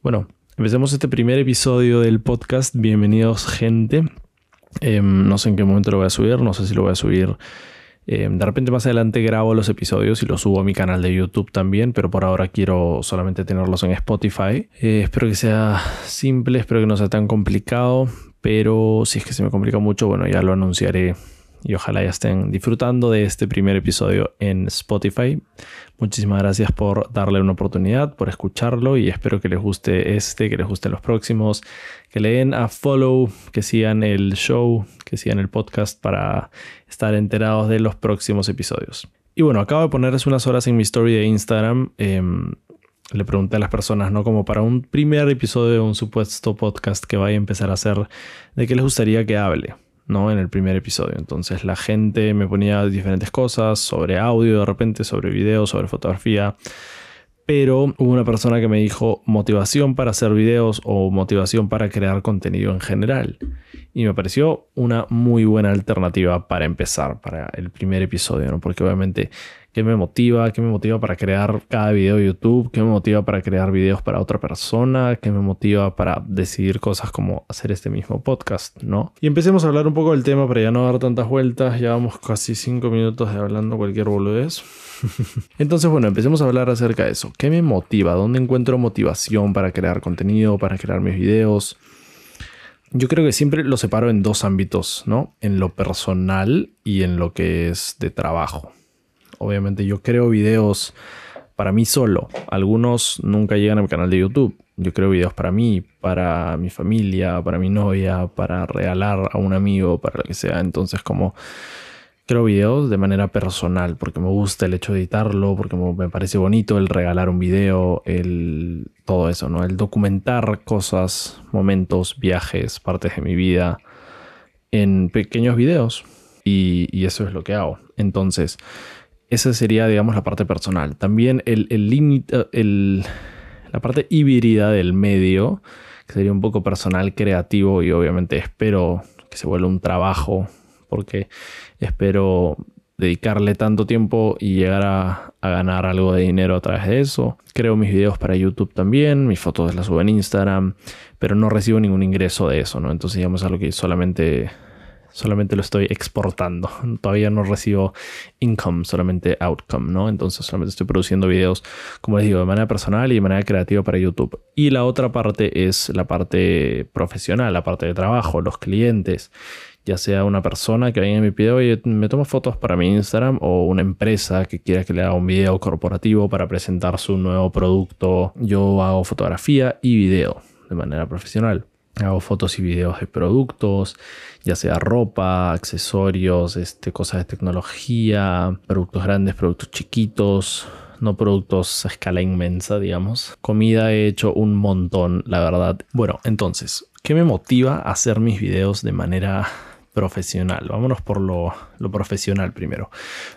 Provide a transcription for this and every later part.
Bueno, empecemos este primer episodio del podcast. Bienvenidos, gente. Em, no sé en qué momento lo voy a subir, no sé si lo voy a subir. Em, de repente más adelante grabo los episodios y los subo a mi canal de YouTube también, pero por ahora quiero solamente tenerlos en Spotify. Eh, espero que sea simple, espero que no sea tan complicado, pero si es que se me complica mucho, bueno, ya lo anunciaré y ojalá ya estén disfrutando de este primer episodio en Spotify. Muchísimas gracias por darle una oportunidad, por escucharlo y espero que les guste este, que les gusten los próximos, que le den a follow, que sigan el show, que sigan el podcast para estar enterados de los próximos episodios. Y bueno, acabo de ponerles unas horas en mi story de Instagram. Em, le pregunté a las personas, ¿no? Como para un primer episodio de un supuesto podcast que vaya a empezar a hacer, de qué les gustaría que hable. ¿No? En el primer episodio. Entonces la gente me ponía diferentes cosas sobre audio de repente, sobre video, sobre fotografía. Pero hubo una persona que me dijo motivación para hacer videos o motivación para crear contenido en general. Y me pareció una muy buena alternativa para empezar, para el primer episodio, ¿no? Porque obviamente qué me motiva, qué me motiva para crear cada video de YouTube, qué me motiva para crear videos para otra persona, qué me motiva para decidir cosas como hacer este mismo podcast, ¿no? Y empecemos a hablar un poco del tema para ya no dar tantas vueltas, llevamos casi cinco minutos de hablando cualquier boludez. Entonces, bueno, empecemos a hablar acerca de eso. ¿Qué me motiva? ¿Dónde encuentro motivación para crear contenido, para crear mis videos? Yo creo que siempre lo separo en dos ámbitos, ¿no? En lo personal y en lo que es de trabajo. Obviamente yo creo videos para mí solo. Algunos nunca llegan a mi canal de YouTube. Yo creo videos para mí, para mi familia, para mi novia, para regalar a un amigo, para lo que sea. Entonces como creo videos de manera personal porque me gusta el hecho de editarlo, porque me parece bonito el regalar un video, el todo eso, ¿no? El documentar cosas, momentos, viajes, partes de mi vida en pequeños videos. Y, y eso es lo que hago. Entonces, esa sería, digamos, la parte personal. También el límite, el, la parte híbrida del medio, que sería un poco personal, creativo y obviamente espero que se vuelva un trabajo, porque espero dedicarle tanto tiempo y llegar a, a, ganar algo de dinero a través de eso. Creo mis videos para YouTube también, mis fotos las subo en Instagram, pero no recibo ningún ingreso de eso, ¿no? Entonces digamos algo que solamente solamente lo estoy exportando. Todavía no recibo income, solamente outcome, ¿no? Entonces solamente estoy produciendo videos, como les digo, de manera personal y de manera creativa para YouTube. Y la otra parte es la parte profesional, la parte de trabajo, los clientes. Ya sea una persona que venga y me pide, oye, me toma fotos para mi Instagram o una empresa que quiera que le haga un video corporativo para presentar su nuevo producto. Yo hago fotografía y video de manera profesional. Hago fotos y videos de productos, ya sea ropa, accesorios, este, cosas de tecnología, productos grandes, productos chiquitos, no productos a escala inmensa, digamos. Comida he hecho un montón, la verdad. Bueno, entonces, ¿qué me motiva a hacer mis videos de manera profesional. Vámonos por lo, profesional primero.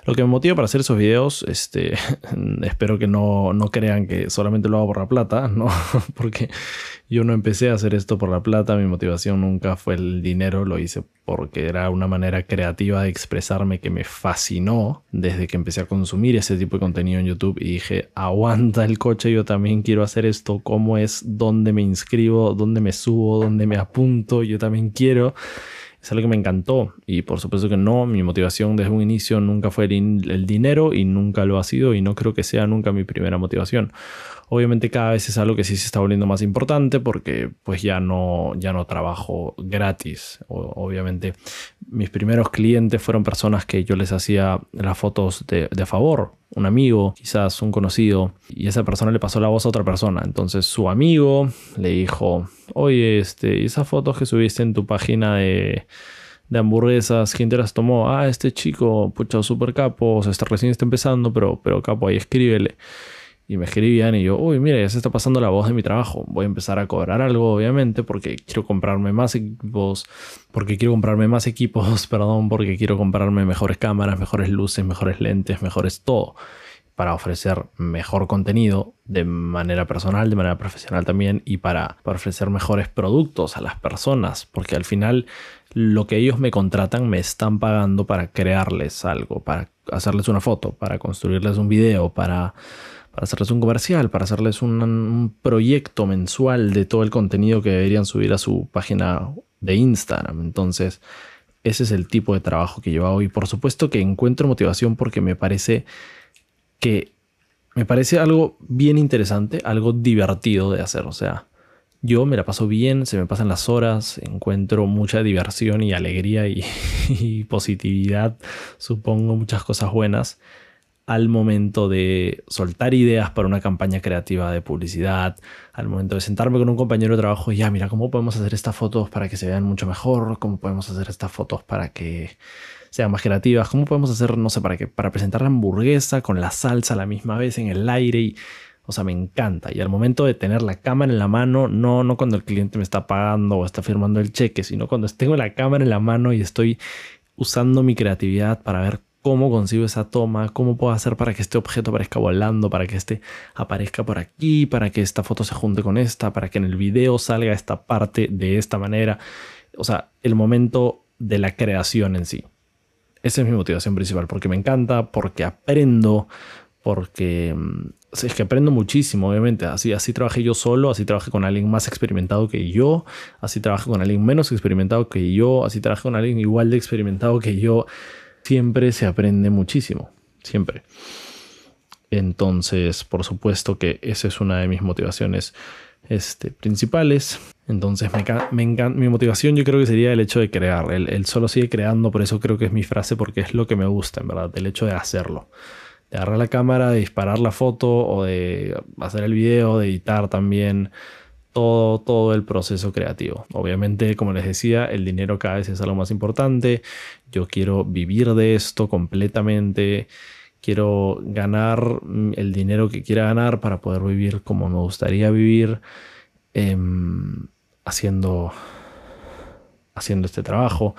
Lo que me motiva para hacer esos videos, este, espero que no, no crean que solamente lo hago por la plata, ¿no? Porque yo no empecé a hacer esto por la plata, mi motivación nunca fue el dinero, lo hice porque era una manera creativa de expresarme que me fascinó desde que empecé a consumir ese tipo de contenido en YouTube y dije, aguanta el coche, yo también quiero hacer esto, cómo es, dónde me inscribo, dónde me subo, dónde me apunto, yo también quiero es algo que me encantó y por supuesto que no, mi motivación desde un inicio nunca fue el, dinero y nunca lo ha sido y no creo que sea nunca mi primera motivación. Obviamente cada vez es algo que sí se está volviendo más importante porque pues ya no, ya no trabajo gratis. obviamente mis primeros clientes fueron personas que yo les hacía las fotos de, de favor un amigo, quizás un conocido, y esa persona le pasó la voz a otra persona. Entonces su amigo le dijo, oye, este, esas fotos que subiste en tu página de, de hamburguesas, ¿quién te las tomó? Ah, este chico, pucha, super capo, o está, recién está empezando, pero, pero capo, ahí escríbele. Y me escribían y yo, uy, mira, ya se está pasando la voz de mi trabajo. Voy a empezar a cobrar algo, obviamente, porque quiero comprarme más equipos, porque quiero comprarme más equipos, perdón, porque quiero comprarme mejores cámaras, mejores luces, mejores lentes, mejores todo, para ofrecer mejor contenido de manera personal, de manera profesional también, y para, para ofrecer mejores productos a las personas, porque al final lo que ellos me contratan me están pagando para crearles algo, para hacerles una foto, para construirles un video, para para hacerles un comercial, para hacerles un, proyecto mensual de todo el contenido que deberían subir a su página de Instagram. Entonces, ese es el tipo de trabajo que yo hago. Y por supuesto que encuentro motivación porque me parece que me parece algo bien interesante, algo divertido de hacer, o sea, yo me la paso bien, se me pasan las horas, encuentro mucha diversión y alegría y, positividad, supongo muchas cosas buenas al momento de soltar ideas para una campaña creativa de publicidad, al momento de sentarme con un compañero de trabajo y ya, mira, ¿cómo podemos hacer estas fotos para que se vean mucho mejor? ¿Cómo podemos hacer estas fotos para que sean más creativas? ¿Cómo podemos hacer, no sé, para, que, para presentar la hamburguesa con la salsa a la misma vez en el aire? Y o sea, me encanta. Y al momento de tener la cámara en la mano, no, no cuando el cliente me está pagando o está firmando el cheque, sino cuando tengo la cámara en la mano y estoy usando mi creatividad para ver cómo consigo esa toma, cómo puedo hacer para que este objeto aparezca volando, para que este aparezca por aquí, para que esta foto se junte con esta, para que en el video salga esta parte de esta manera. O sea, el momento de la creación en sí. Esa es mi motivación principal, porque me encanta, porque aprendo, porque mm, es que aprendo muchísimo, obviamente. Así, así trabajé yo solo, así trabajé con alguien más experimentado que yo, así trabajé con alguien menos experimentado que yo, así trabajé con alguien igual de experimentado que yo. Siempre se aprende muchísimo, siempre. Entonces, por supuesto que esa es una de mis motivaciones este, principales. Entonces, me, mi motivación yo creo que sería el hecho de crear. El, el solo sigue creando, por eso creo que es mi frase, porque es lo que me gusta, en verdad, el hecho de hacerlo de agarrar la cámara, de disparar la foto o de hacer el video, de editar también. Todo, todo el proceso creativo. Obviamente, como les decía, el dinero cada vez es algo más importante. Yo quiero vivir de esto completamente. Quiero ganar mm, el dinero que quiera ganar para poder vivir como me gustaría vivir em, haciendo, haciendo este trabajo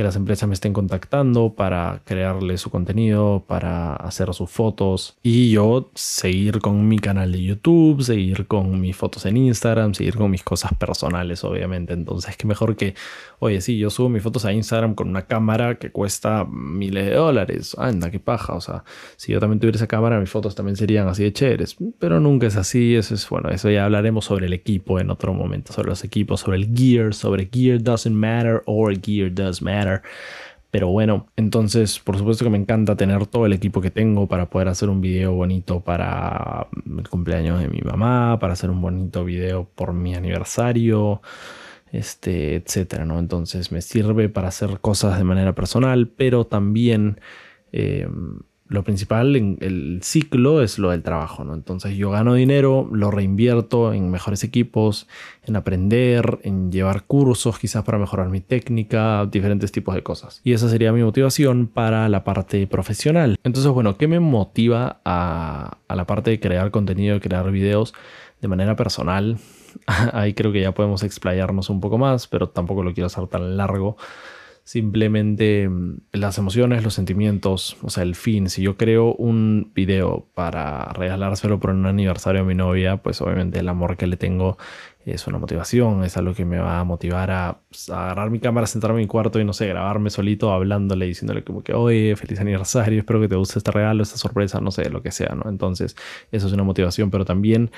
que las empresas me estén contactando para crearle su contenido, para hacer sus fotos y yo seguir con mi canal de YouTube, seguir con mis fotos en Instagram, seguir con mis cosas personales, obviamente. Entonces, qué mejor que, oye, sí, yo subo mis fotos a Instagram con una cámara que cuesta miles de dólares. Anda, qué paja. O sea, si yo también tuviera esa cámara, mis fotos también serían así de chéveres. Pero nunca es así. Eso es, bueno, eso ya hablaremos sobre el equipo en otro momento, sobre los equipos, sobre el gear, sobre gear doesn't matter or gear does matter. Pero bueno, entonces por supuesto que me encanta tener todo el equipo que tengo para poder hacer un video bonito para el cumpleaños de mi mamá, para hacer un bonito video por mi aniversario, este, etcétera, ¿no? Entonces me sirve para hacer cosas de manera personal, pero también eh, lo principal en el ciclo es lo del trabajo, ¿no? Entonces yo gano dinero, lo reinvierto en mejores equipos, en aprender, en llevar cursos quizás para mejorar mi técnica, diferentes tipos de cosas. Y esa sería mi motivación para la parte profesional. Entonces, bueno, ¿qué me motiva a, la parte de crear contenido, de crear videos de manera personal? Ahí creo que ya podemos explayarnos un poco más, pero tampoco lo quiero hacer tan largo simplemente mm, las emociones, los sentimientos, o sea, el fin. Si yo creo un video para regalárselo por un aniversario a mi novia, pues obviamente el amor que le tengo es una motivación, es algo que me va a motivar a, pues, agarrar mi cámara, sentarme en mi cuarto y no sé, grabarme solito hablándole, diciéndole como que, oye, feliz aniversario, espero que te guste este regalo, esta sorpresa, no sé, lo que sea, ¿no? Entonces, eso es una motivación, pero también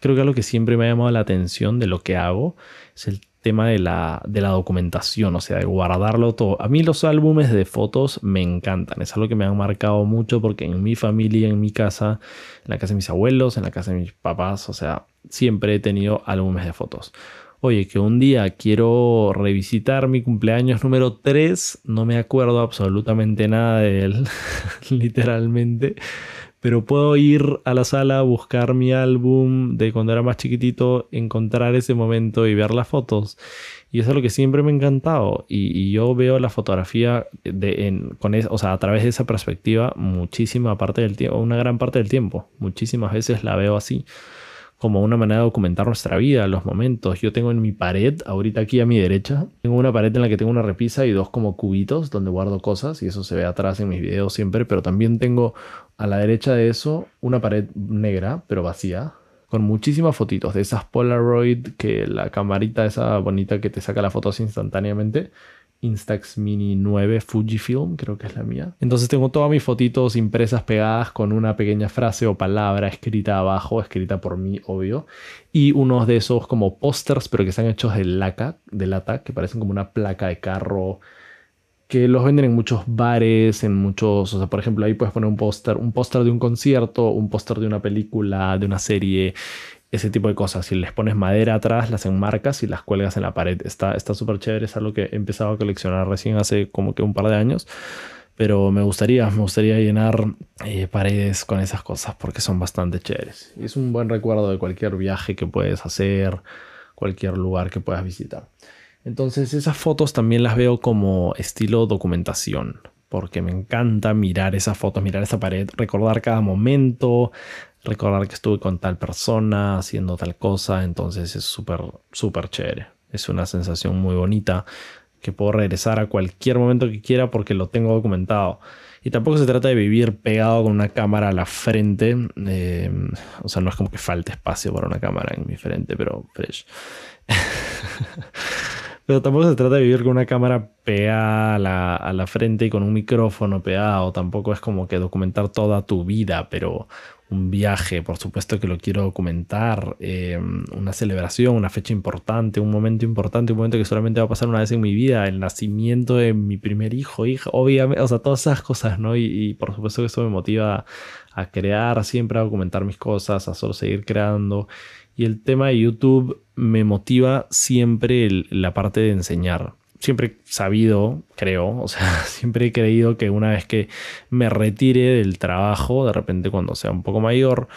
creo que algo que siempre me ha llamado la atención de lo que hago es el tema de la, de la documentación, o sea, de guardarlo todo. A mí los álbumes de fotos me encantan, es algo que me han marcado mucho porque en mi familia, en mi casa, en la casa de mis abuelos, en la casa de mis papás, o sea, siempre he tenido álbumes de fotos. Oye, que un día quiero revisitar mi cumpleaños número 3, no me acuerdo absolutamente nada de él, literalmente pero puedo ir a la sala, buscar mi álbum de cuando era más chiquitito, encontrar ese momento y ver las fotos. Y eso es lo que siempre me ha encantado. Y, yo veo la fotografía de, con o sea, a través de esa perspectiva muchísima parte del tiempo, una gran parte del tiempo. Muchísimas veces la veo así como una manera de documentar nuestra vida, los momentos. Yo tengo en mi pared, ahorita aquí a mi derecha, tengo una pared en la que tengo una repisa y dos como cubitos donde guardo cosas y eso se ve atrás en mis videos siempre, pero también tengo a la derecha de eso una pared negra, pero vacía, con muchísimas fotitos de esas Polaroid que la camarita esa bonita que te saca las fotos instantáneamente Instax Mini 9 Fujifilm, creo que es la mía. Entonces tengo todas mis fotitos impresas pegadas con una pequeña frase o palabra escrita abajo, escrita por mí, obvio. Y unos de esos como pósters, pero que están hechos de laca, de lata, que parecen como una placa de carro que los venden en muchos bares, en muchos, o sea, por ejemplo, ahí puedes poner un póster, un póster de un concierto, un póster de una película, de una serie, ese tipo de cosas. Si les pones madera atrás, las enmarcas y las cuelgas en la pared. Está súper chévere, es algo que he empezado a coleccionar recién hace como que un par de años. Pero me gustaría, me gustaría llenar eh, paredes con esas cosas porque son bastante chéveres. Y es un buen recuerdo de cualquier viaje que puedes hacer, cualquier lugar que puedas visitar. Entonces esas fotos también las veo como estilo documentación, porque me encanta mirar esas fotos, mirar esa pared, recordar cada momento, recordar que estuve con tal persona haciendo tal cosa, entonces es súper, súper chévere. Es una sensación muy bonita que puedo regresar a cualquier momento que quiera porque lo tengo documentado. Y tampoco se trata de vivir pegado con una cámara a la frente. Eh, o sea, no es como que falte espacio para una cámara en mi frente, pero fresh. Pero tampoco se trata de vivir con una cámara pegada a la, frente y con un micrófono pegado. Tampoco es como que documentar toda tu vida, pero un viaje, por supuesto que lo quiero documentar. Em, una celebración, una fecha importante, un momento importante, un momento que solamente va a pasar una vez en mi vida. El nacimiento de mi primer hijo, hija, obviamente, o sea, todas esas cosas, ¿no? Y, y por supuesto que eso me motiva a crear, siempre a documentar mis cosas, a solo seguir creando. Y el tema de YouTube me motiva siempre la parte de enseñar. Siempre he sabido, creo, o sea, siempre he creído que una vez que me retire del trabajo, de repente cuando sea un poco mayor,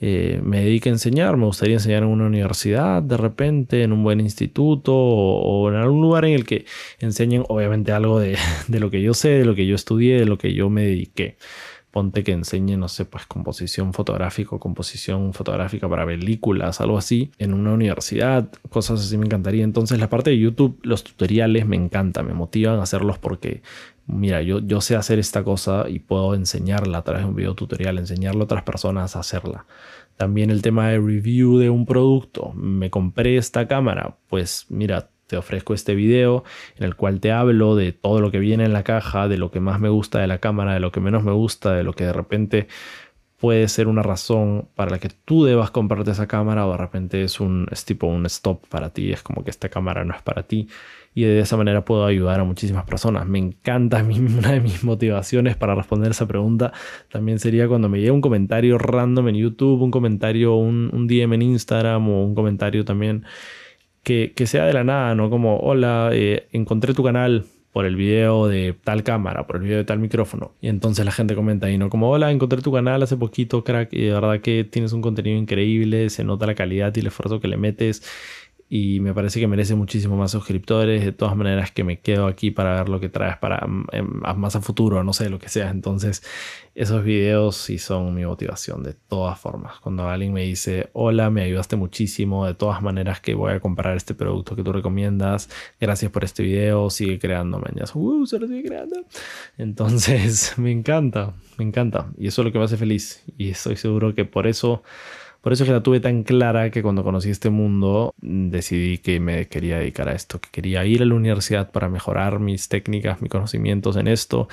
eh, me dedique a enseñar. Me gustaría enseñar en una universidad, de repente, en un buen instituto o, en algún lugar en el que enseñen, obviamente, algo de, de lo que yo sé, de lo que yo estudié, de lo que yo me dediqué ponte que enseñe, no sé, pues composición fotográfica, composición fotográfica para películas, algo así, en una universidad, cosas así me encantaría. Entonces la parte de YouTube, los tutoriales me encanta, me motivan a hacerlos porque, mira, yo, yo sé hacer esta cosa y puedo enseñarla a través de un video tutorial, enseñarle a otras personas a hacerla. También el tema de review de un producto. Me compré esta cámara, pues mira, te ofrezco este video en el cual te hablo de todo lo que viene en la caja, de lo que más me gusta de la cámara, de lo que menos me gusta, de lo que de repente puede ser una razón para la que tú debas comprarte esa cámara o de repente es un tipo un stop para ti, es como que esta cámara no es para ti y de esa manera puedo ayudar a muchísimas personas. Me encanta, una de mis motivaciones para responder esa pregunta también sería cuando me llega un comentario random en YouTube, un comentario, un, un DM en Instagram o un comentario también que, sea de la nada, ¿no? Como, hola, eh, encontré tu canal por el video de tal cámara, por el video de tal micrófono. Y entonces la gente comenta ahí, ¿no? Como, hola, encontré tu canal hace poquito, crack, y de verdad que tienes un contenido increíble, se nota la calidad y el esfuerzo que le metes y me parece que merece muchísimo más suscriptores. De todas maneras que me quedo aquí para ver lo que traes para mm, em, más a futuro, no sé, lo que sea. Entonces, esos videos sí son mi motivación de todas formas. Cuando alguien me dice, hola, me ayudaste muchísimo, de todas maneras que voy a comprar este producto que tú recomiendas, gracias por este video, sigue creando, mañana. Uh, se lo sigue creando. Entonces, me encanta, me encanta. Y eso es lo que me hace feliz. Y estoy seguro que por eso por eso es que la tuve tan clara que cuando conocí este mundo decidí que me quería dedicar a esto, que quería ir a la universidad para mejorar mis técnicas, mis conocimientos en esto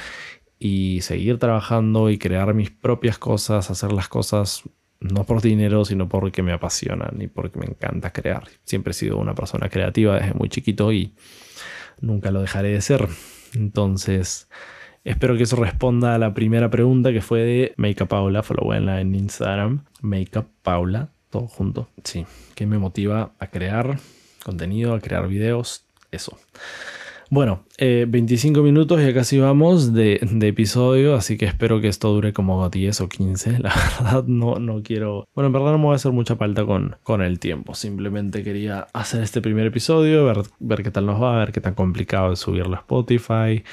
y seguir trabajando y crear mis propias cosas, hacer las cosas no por dinero, sino porque me apasionan y porque me encanta crear. Siempre he sido una persona creativa desde muy chiquito y nunca lo dejaré de ser. Entonces, Espero que eso responda a la primera pregunta que fue de Makeup Paula, followenla en Instagram. Makeup Paula, todo junto. Sí, que me motiva a crear contenido, a crear videos, eso. Bueno, 25 eh, minutos ya casi vamos de, episodio, así que espero que esto dure como 10 o 15. La verdad, no, no quiero. Bueno, en verdad no me voy a hacer mucha falta con, con el tiempo. Simplemente quería hacer este primer episodio, ver, ver qué tal nos va, ver qué tan complicado es subirlo a Spotify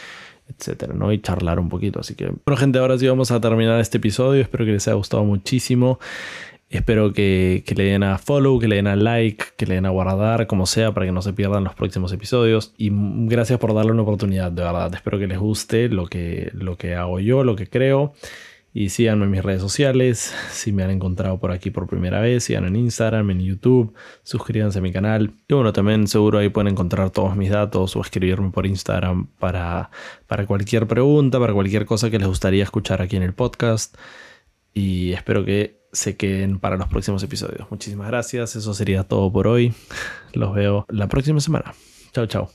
etcétera, ¿no? Y charlar un poquito. Así que, bueno, gente, ahora sí vamos a terminar este episodio. Espero que les haya gustado muchísimo. Espero que, le den a follow, que le den a like, que le den a guardar, como sea, para que no se pierdan los próximos episodios. Y gracias por darle una oportunidad, de verdad. Espero que les guste lo que, lo que hago yo, lo que creo. Y síganme en mis redes sociales. Si me han encontrado por aquí por primera vez, síganme en Instagram, en YouTube. Suscríbanse a mi canal. Y bueno, también seguro ahí pueden encontrar todos mis datos o escribirme por Instagram para, para cualquier pregunta, para cualquier cosa que les gustaría escuchar aquí en el podcast. Y espero que se queden para los próximos episodios. Muchísimas gracias. Eso sería todo por hoy. Los veo la próxima semana. Chao, chao.